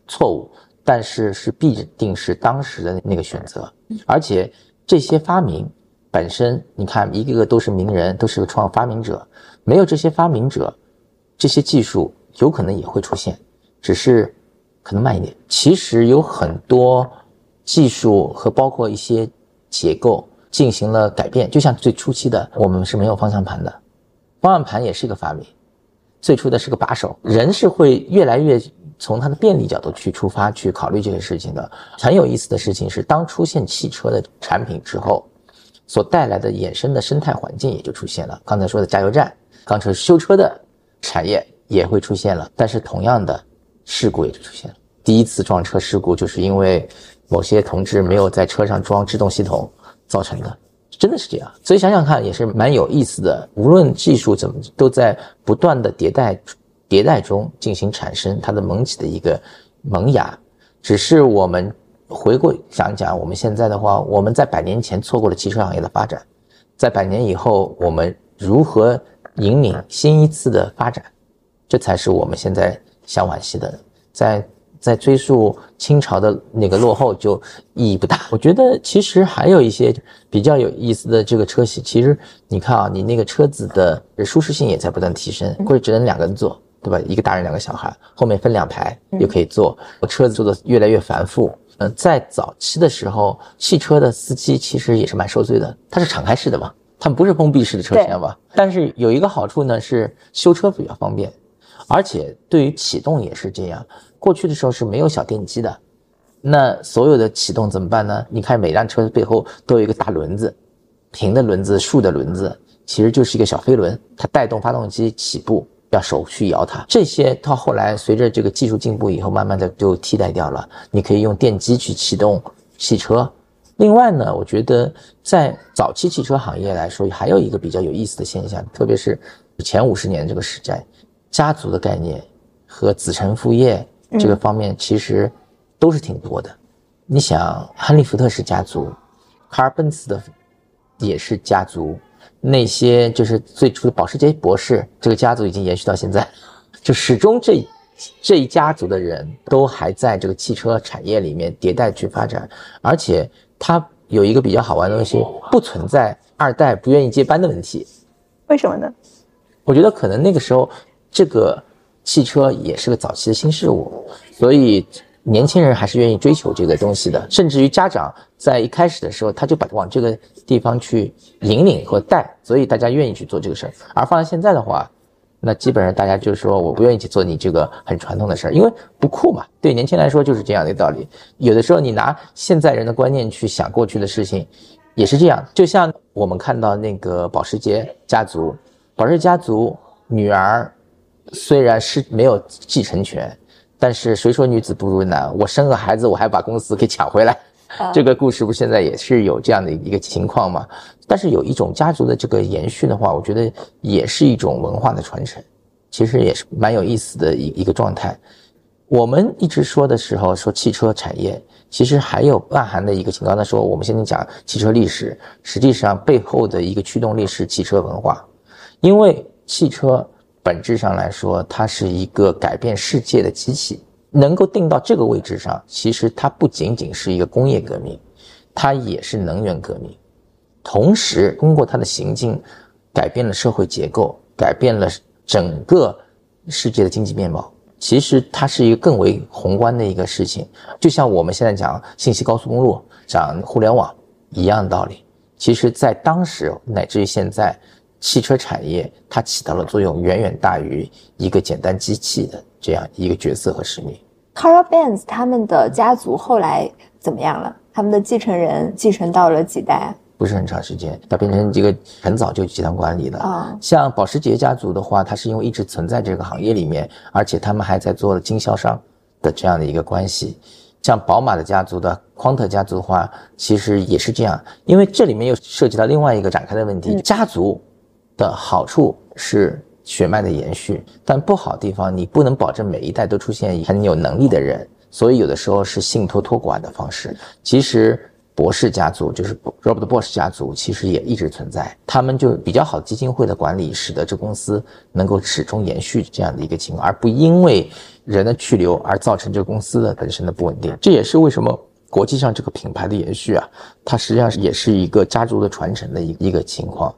错误，但是是必定是当时的那个选择，而且这些发明。本身你看，一个个都是名人，都是个创发明者。没有这些发明者，这些技术有可能也会出现，只是可能慢一点。其实有很多技术和包括一些结构进行了改变。就像最初期的，我们是没有方向盘的，方向盘也是一个发明。最初的是个把手，人是会越来越从它的便利角度去出发去考虑这个事情的。很有意思的事情是，当出现汽车的产品之后。所带来的衍生的生态环境也就出现了。刚才说的加油站、钢车修车的产业也会出现了，但是同样的事故也就出现了。第一次撞车事故就是因为某些同志没有在车上装制动系统造成的，真的是这样。所以想想看，也是蛮有意思的。无论技术怎么都在不断的迭代、迭代中进行产生，它的萌起的一个萌芽，只是我们。回过想一想，我们现在的话，我们在百年前错过了汽车行业的发展，在百年以后，我们如何引领新一次的发展，这才是我们现在想惋惜的。在在追溯清朝的那个落后，就意义不大。我觉得其实还有一些比较有意思的这个车系，其实你看啊，你那个车子的舒适性也在不断提升，或者只能两个人坐，对吧？一个大人两个小孩，后面分两排又可以坐，车子做的越来越繁复。嗯，在早期的时候，汽车的司机其实也是蛮受罪的。它是敞开式的嘛，它不是封闭式的车厢嘛？但是有一个好处呢，是修车比较方便，而且对于启动也是这样。过去的时候是没有小电机的，那所有的启动怎么办呢？你看每辆车背后都有一个大轮子，平的轮子、竖的轮子，其实就是一个小飞轮，它带动发动机起步。要手去摇它，这些到后来随着这个技术进步以后，慢慢的就替代掉了。你可以用电机去启动汽车。另外呢，我觉得在早期汽车行业来说，还有一个比较有意思的现象，特别是前五十年这个时代，家族的概念和子承父业这个方面其实都是挺多的。你想，亨利福特是家族，卡尔奔驰的也是家族。那些就是最初的保时捷博士，这个家族已经延续到现在，就始终这这一家族的人都还在这个汽车产业里面迭代去发展，而且它有一个比较好玩的东西，不存在二代不愿意接班的问题。为什么呢？我觉得可能那个时候这个汽车也是个早期的新事物，所以。年轻人还是愿意追求这个东西的，甚至于家长在一开始的时候，他就把往这个地方去引领和带，所以大家愿意去做这个事儿。而放在现在的话，那基本上大家就说我不愿意去做你这个很传统的事儿，因为不酷嘛。对年轻人来说就是这样的道理。有的时候你拿现在人的观念去想过去的事情，也是这样。就像我们看到那个保时捷家族，保时捷家族女儿虽然是没有继承权，但是谁说女子不如男？我生个孩子，我还把公司给抢回来。这个故事不现在也是有这样的一个情况吗？但是有一种家族的这个延续的话，我觉得也是一种文化的传承，其实也是蛮有意思的一一个状态。我们一直说的时候说汽车产业，其实还有暗含的一个情况。那说我们现在讲汽车历史，实际上背后的一个驱动力是汽车文化，因为汽车本质上来说，它是一个改变世界的机器。能够定到这个位置上，其实它不仅仅是一个工业革命，它也是能源革命。同时，通过它的行进，改变了社会结构，改变了整个世界的经济面貌。其实它是一个更为宏观的一个事情，就像我们现在讲信息高速公路、讲互联网一样的道理。其实，在当时乃至于现在，汽车产业它起到的作用远远大于一个简单机器的。这样一个角色和使命。Carl Benz 他们的家族后来怎么样了？他们的继承人继承到了几代？不是很长时间，它变成一个很早就集团管理的。啊，像保时捷家族的话，它是因为一直存在这个行业里面，而且他们还在做经销商的这样的一个关系。像宝马的家族的匡特家族的话，其实也是这样，因为这里面又涉及到另外一个展开的问题：家族的好处是。血脉的延续，但不好的地方，你不能保证每一代都出现很有能力的人，所以有的时候是信托托管的方式。其实博士家族就是 Robert Bosch 家族，其实也一直存在。他们就比较好基金会的管理，使得这公司能够始终延续这样的一个情况，而不因为人的去留而造成这个公司的本身的不稳定。这也是为什么国际上这个品牌的延续啊，它实际上也是一个家族的传承的一一个情况。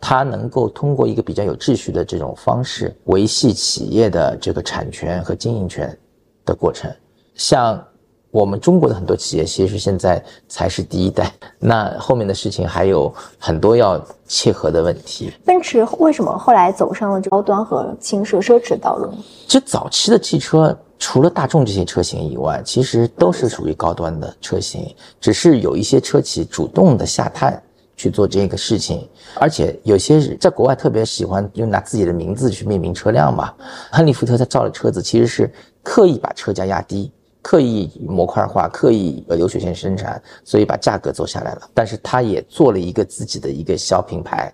它能够通过一个比较有秩序的这种方式维系企业的这个产权和经营权的过程。像我们中国的很多企业，其实现在才是第一代，那后面的事情还有很多要切合的问题。奔驰为什么后来走上了高端和轻奢奢侈道路？其实早期的汽车，除了大众这些车型以外，其实都是属于高端的车型，只是有一些车企主动的下探。去做这个事情，而且有些在国外特别喜欢用拿自己的名字去命名车辆嘛。亨利·福特他造的车子其实是刻意把车价压低，刻意模块化，刻意呃流水线生产，所以把价格做下来了。但是他也做了一个自己的一个小品牌，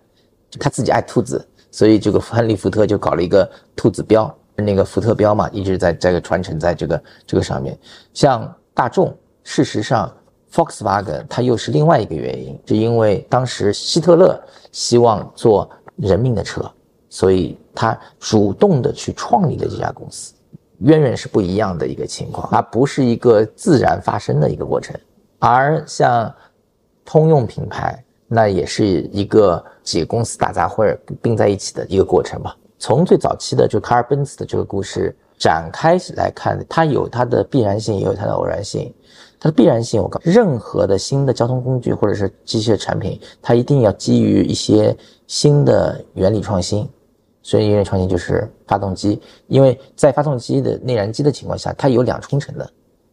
他自己爱兔子，所以这个亨利·福特就搞了一个兔子标，那个福特标嘛，一直在这个传承在这个这个上面。像大众，事实上。Volkswagen 它又是另外一个原因，是因为当时希特勒希望做人民的车，所以他主动的去创立了这家公司，渊源是不一样的一个情况，而不是一个自然发生的一个过程。而像通用品牌，那也是一个几个公司打杂或者并在一起的一个过程吧。从最早期的就卡尔奔驰的这个故事展开来看，它有它的必然性，也有它的偶然性。它的必然性，我告任何的新的交通工具或者是机械产品，它一定要基于一些新的原理创新。所以原理创新就是发动机，因为在发动机的内燃机的情况下，它有两冲程的，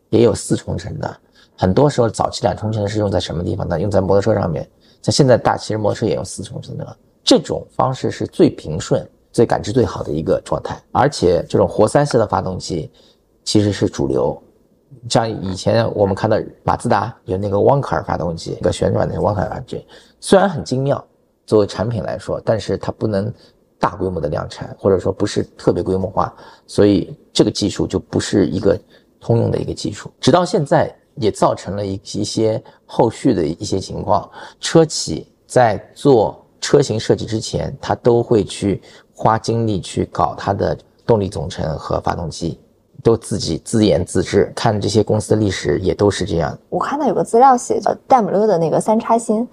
也有四冲程的。很多时候早期两冲程是用在什么地方呢？用在摩托车上面。在现在大，其实摩托车也用四冲程的。这种方式是最平顺、最感知最好的一个状态。而且这种活塞式的发动机其实是主流。像以前我们看到马自达有那个汪克尔发动机，一个旋转的汪克尔发动机，虽然很精妙，作为产品来说，但是它不能大规模的量产，或者说不是特别规模化，所以这个技术就不是一个通用的一个技术。直到现在，也造成了一一些后续的一些情况，车企在做车型设计之前，它都会去花精力去搞它的动力总成和发动机。都自己自言自制，看这些公司的历史也都是这样。我看到有个资料写，叫戴姆勒的那个三叉星，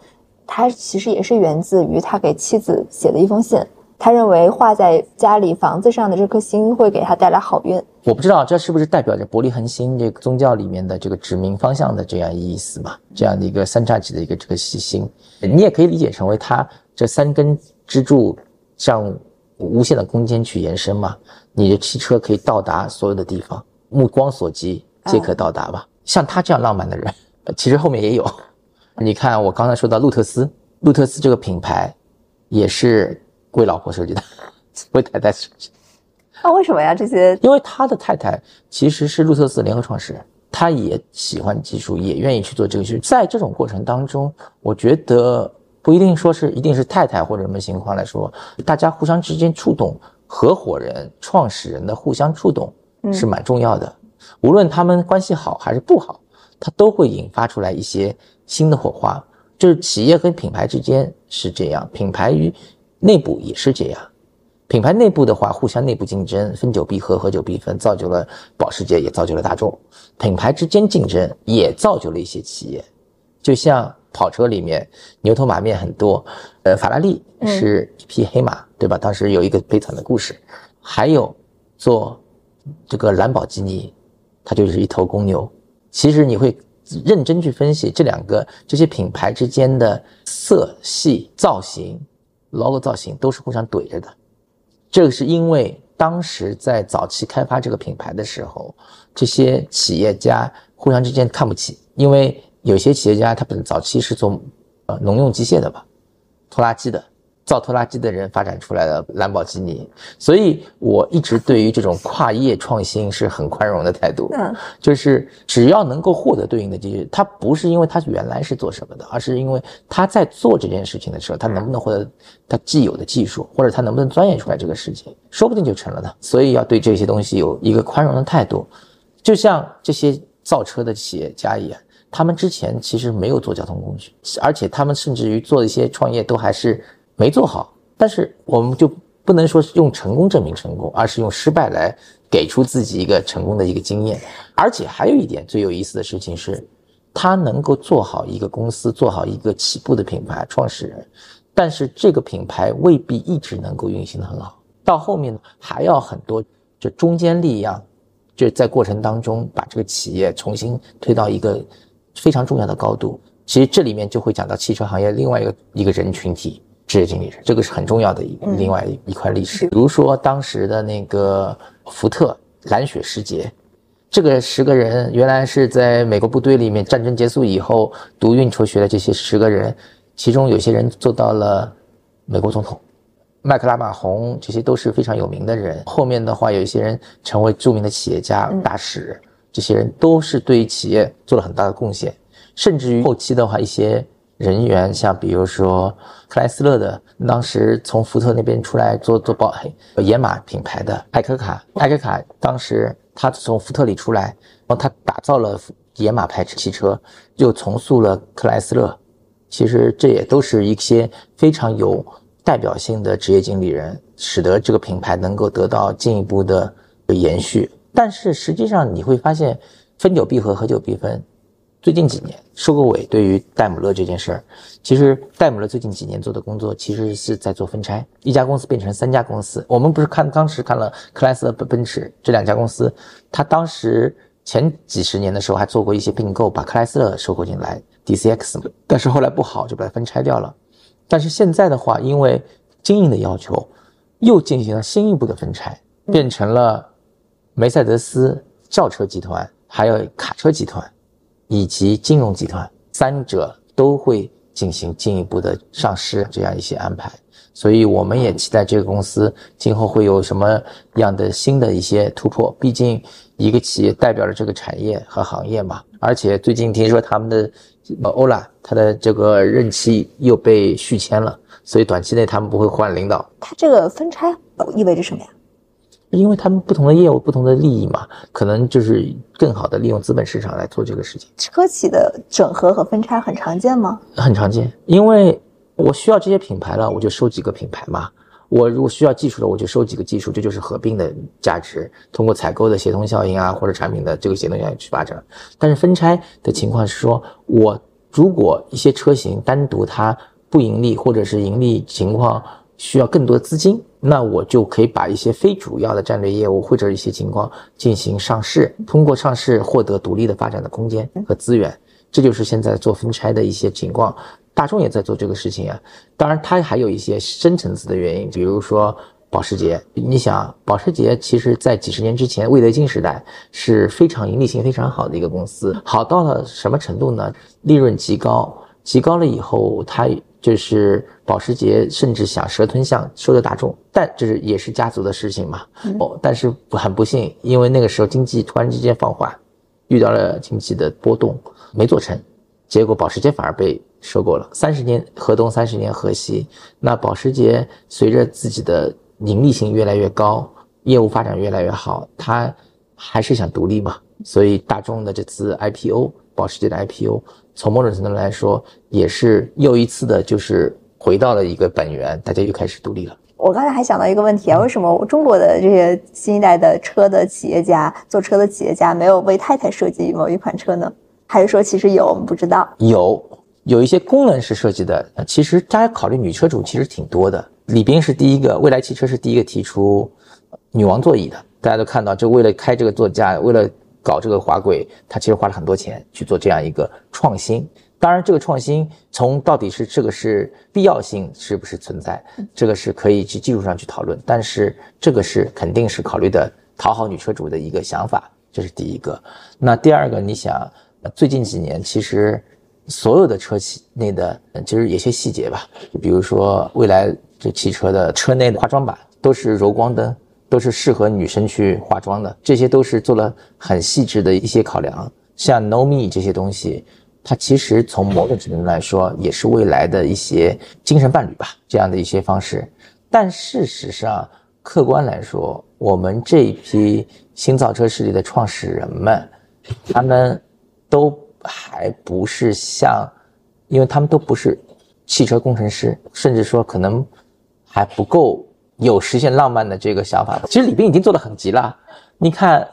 它其实也是源自于他给妻子写的一封信。他认为画在家里房子上的这颗星会给他带来好运。我不知道这是不是代表着伯利恒星这个宗教里面的这个指明方向的这样意思嘛？这样的一个三叉戟的一个这个细星，你也可以理解成为它这三根支柱向无限的空间去延伸嘛。你的汽车可以到达所有的地方，目光所及皆可到达吧。像他这样浪漫的人，其实后面也有。你看，我刚才说到路特斯，路特斯这个品牌也是为老婆设计的，为太太设计。那为什么呀？这些？因为他的太太其实是路特斯联合创始人，他也喜欢技术，也愿意去做这个事。在这种过程当中，我觉得不一定说是一定是太太或者什么情况来说，大家互相之间触动，合伙人、创始人的互相触动是蛮重要的。无论他们关系好还是不好，它都会引发出来一些新的火花。就是企业跟品牌之间是这样，品牌与内部也是这样。品牌内部的话，互相内部竞争，分久必合，合久必分，造就了保时捷，也造就了大众。品牌之间竞争也造就了一些企业，就像跑车里面牛头马面很多，呃，法拉利是一匹黑马，对吧？当时有一个悲惨的故事。还有做这个兰博基尼，它就是一头公牛。其实你会认真去分析这两个这些品牌之间的色系、造型、logo 造型都是互相怼着的。这个是因为当时在早期开发这个品牌的时候，这些企业家互相之间看不起，因为有些企业家他本早期是做呃农用机械的吧，拖拉机的。造拖拉机的人发展出来的兰博基尼，所以我一直对于这种跨业创新是很宽容的态度。嗯，就是只要能够获得对应的技术，他不是因为他原来是做什么的，而是因为他在做这件事情的时候，他能不能获得他既有的技术，或者他能不能钻研出来这个事情，说不定就成了呢。所以要对这些东西有一个宽容的态度，就像这些造车的企业家一样，他们之前其实没有做交通工具，而且他们甚至于做一些创业都还是。没做好，但是我们就不能说是用成功证明成功，而是用失败来给出自己一个成功的一个经验。而且还有一点最有意思的事情是，他能够做好一个公司，做好一个起步的品牌创始人，但是这个品牌未必一直能够运行的很好，到后面还要很多就中间力量，就在过程当中把这个企业重新推到一个非常重要的高度。其实这里面就会讲到汽车行业另外一个一个人群体。职业经理人，这个是很重要的一另外一块历史。比如说当时的那个福特蓝雪时节，这个十个人原来是在美国部队里面，战争结束以后读运筹学的这些十个人，其中有些人做到了美国总统，麦克拉马洪，这些都是非常有名的人。后面的话，有一些人成为著名的企业家大使，这些人都是对企业做了很大的贡献，甚至于后期的话，一些。人员像比如说克莱斯勒的，当时从福特那边出来做做保野马品牌的艾克卡，艾克卡当时他从福特里出来，然后他打造了野马牌汽车，又重塑了克莱斯勒。其实这也都是一些非常有代表性的职业经理人，使得这个品牌能够得到进一步的延续。但是实际上你会发现，分久必合，合久必分。最近几年，收购委对于戴姆勒这件事儿，其实戴姆勒最近几年做的工作，其实是在做分拆，一家公司变成三家公司。我们不是看当时看了克莱斯勒、奔奔驰这两家公司，他当时前几十年的时候还做过一些并购，把克莱斯勒收购进来，DCX，但是后来不好，就把它分拆掉了。但是现在的话，因为经营的要求，又进行了新一步的分拆，变成了梅赛德斯轿车集团，还有卡车集团。以及金融集团三者都会进行进一步的上市这样一些安排，所以我们也期待这个公司今后会有什么样的新的一些突破。毕竟一个企业代表了这个产业和行业嘛，而且最近听说他们的欧拉他的这个任期又被续签了，所以短期内他们不会换领导。他这个分拆意味着什么呀？因为他们不同的业务、不同的利益嘛，可能就是更好的利用资本市场来做这个事情。车企的整合和分拆很常见吗？很常见，因为我需要这些品牌了，我就收几个品牌嘛。我如果需要技术了，我就收几个技术，这就是合并的价值。通过采购的协同效应啊，或者产品的这个协同效应去发展。但是分拆的情况是说，我如果一些车型单独它不盈利，或者是盈利情况需要更多资金。那我就可以把一些非主要的战略业务或者一些情况进行上市，通过上市获得独立的发展的空间和资源，这就是现在做分拆的一些情况。大众也在做这个事情啊，当然它还有一些深层次的原因，比如说保时捷。你想，保时捷其实在几十年之前，魏德金时代是非常盈利性非常好的一个公司，好到了什么程度呢？利润极高，极高了以后，它就是保时捷甚至想蛇吞象收购大众，但这是也是家族的事情嘛。哦，但是很不幸，因为那个时候经济突然之间放缓，遇到了经济的波动，没做成。结果保时捷反而被收购了，三十年河东，三十年河西。那保时捷随着自己的盈利性越来越高，业务发展越来越好，它还是想独立嘛。所以大众的这次 IPO，保时捷的 IPO，从某种程度来说，也是又一次的，就是回到了一个本源，大家又开始独立了。我刚才还想到一个问题啊，为什么中国的这些新一代的车的企业家，做车的企业家没有为太太设计某一款车呢？还是说其实有我们不知道？有有一些功能是设计的，其实大家考虑女车主其实挺多的。李斌是第一个，未来汽车是第一个提出女王座椅的。大家都看到，就为了开这个座驾，为了搞这个滑轨，他其实花了很多钱去做这样一个创新。当然，这个创新从到底是这个是必要性是不是存在，这个是可以去技术上去讨论。但是这个是肯定是考虑的讨好女车主的一个想法，这是第一个。那第二个，你想？最近几年，其实所有的车企内的，其实有些细节吧，比如说未来这汽车的车内的化妆板都是柔光灯，都是适合女生去化妆的，这些都是做了很细致的一些考量。像 No Me 这些东西，它其实从某种程度来说，也是未来的一些精神伴侣吧，这样的一些方式。但事实上，客观来说，我们这一批新造车势力的创始人们，他们。都还不是像，因为他们都不是汽车工程师，甚至说可能还不够有实现浪漫的这个想法的。其实李斌已经做得很急了。你看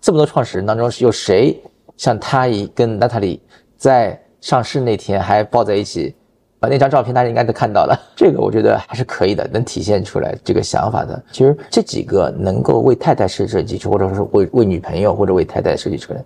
这么多创始人当中，有谁像他一跟娜塔莉在上市那天还抱在一起？把那张照片大家应该都看到了。这个我觉得还是可以的，能体现出来这个想法的。其实这几个能够为太太设设计车，或者说是为为女朋友或者为太太设计车的。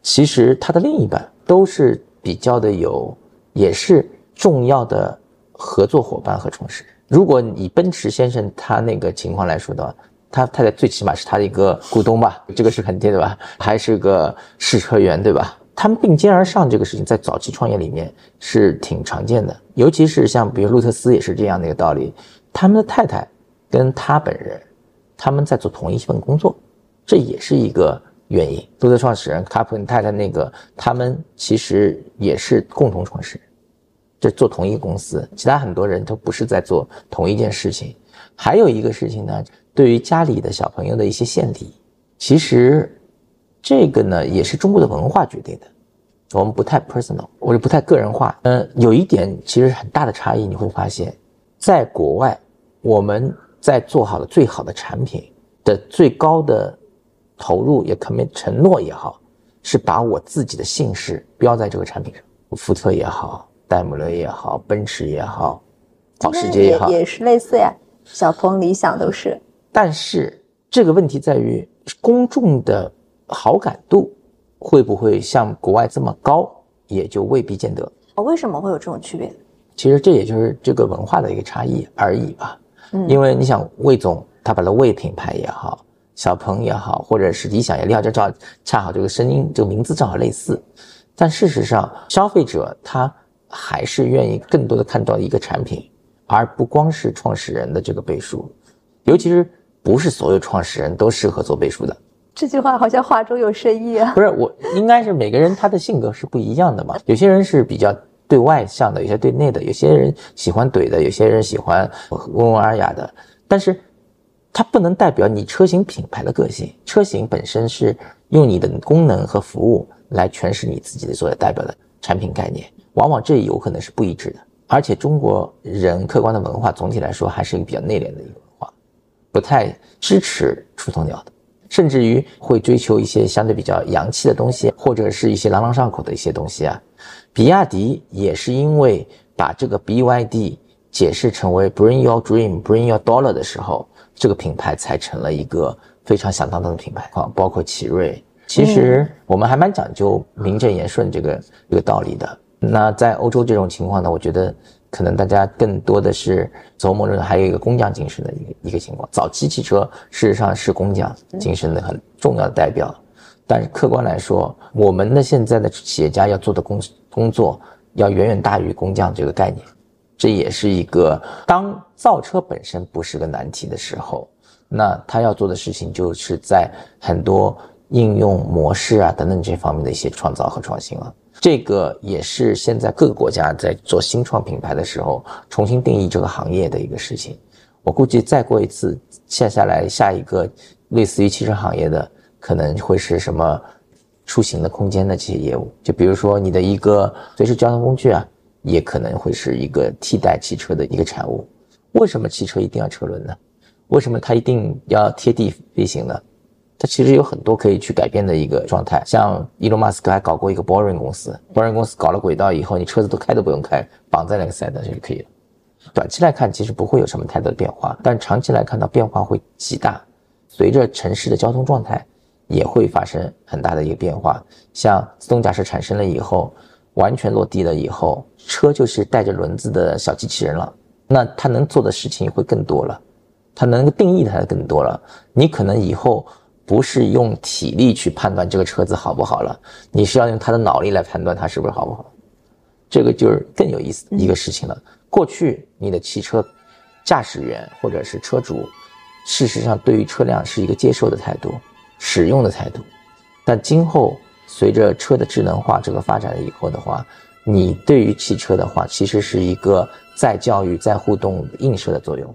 其实他的另一半都是比较的有，也是重要的合作伙伴和创始人。如果以奔驰先生他那个情况来说的话，他太太最起码是他的一个股东吧，这个是肯定的吧？还是个试车员对吧？他们并肩而上这个事情，在早期创业里面是挺常见的，尤其是像比如路特斯也是这样的一个道理。他们的太太跟他本人，他们在做同一份工作，这也是一个。原因，路特创始人卡普恩太太那个，他们其实也是共同创始人，就做同一个公司，其他很多人都不是在做同一件事情。还有一个事情呢，对于家里的小朋友的一些献礼，其实这个呢也是中国的文化决定的，我们不太 personal，或者不太个人化。嗯，有一点其实很大的差异，你会发现，在国外，我们在做好的最好的产品的最高的。投入也 commit 承诺也好，是把我自己的姓氏标在这个产品上。福特也好，戴姆勒也好，奔驰也好，保时捷也好，也是类似呀。小鹏、理想都是。但是这个问题在于，公众的好感度会不会像国外这么高，也就未必见得。为什么会有这种区别？其实这也就是这个文化的一个差异而已吧。嗯，因为你想，魏总他把它魏品牌也好。小鹏也好，或者是理想也好，这正好恰好这个声音，这个名字正好类似。但事实上，消费者他还是愿意更多的看到一个产品，而不光是创始人的这个背书。尤其是不是所有创始人都适合做背书的。这句话好像话中有深意啊。不是我，应该是每个人他的性格是不一样的嘛。有些人是比较对外向的，有些对内的，有些人喜欢怼的，有些人喜欢温文尔雅的。但是。它不能代表你车型品牌的个性，车型本身是用你的功能和服务来诠释你自己的所代表的产品概念，往往这有可能是不一致的。而且中国人客观的文化总体来说还是一个比较内敛的一个文化，不太支持出头鸟的，甚至于会追求一些相对比较洋气的东西，或者是一些朗朗上口的一些东西啊。比亚迪也是因为把这个 BYD 解释成为 Bring Your Dream, Bring Your Dollar 的时候。这个品牌才成了一个非常响当当的品牌啊！包括奇瑞，其实我们还蛮讲究名正言顺这个这个道理的。那在欧洲这种情况呢，我觉得可能大家更多的是琢磨着还有一个工匠精神的一个一个情况。早期汽车事实上是工匠精神的很重要的代表，但是客观来说，我们的现在的企业家要做的工工作要远远大于工匠这个概念。这也是一个当造车本身不是个难题的时候，那他要做的事情就是在很多应用模式啊等等这方面的一些创造和创新了。这个也是现在各个国家在做新创品牌的时候，重新定义这个行业的一个事情。我估计再过一次，下下来下一个类似于汽车行业的，可能会是什么出行的空间的这些业务，就比如说你的一个随时交通工具啊，也可能会是一个替代汽车的一个产物。为什么汽车一定要车轮呢？为什么它一定要贴地飞行呢？它其实有很多可以去改变的一个状态，像伊隆马斯克还搞过一个 Boring 公司，Boring 公司搞了轨道以后，你车子都开都不用开，绑在那个赛道上就可以了。短期来看，其实不会有什么太多的变化，但长期来看到变化会极大。随着城市的交通状态也会发生很大的一个变化，像自动驾驶产生了以后，完全落地了以后，车就是带着轮子的小机器人了，那它能做的事情会更多了，它能够定义它的更多了。你可能以后。不是用体力去判断这个车子好不好了，你是要用他的脑力来判断它是不是好不好，这个就是更有意思一个事情了。过去你的汽车驾驶员或者是车主，事实上对于车辆是一个接受的态度、使用的态度，但今后随着车的智能化这个发展以后的话，你对于汽车的话，其实是一个在教育、在互动、映射的作用。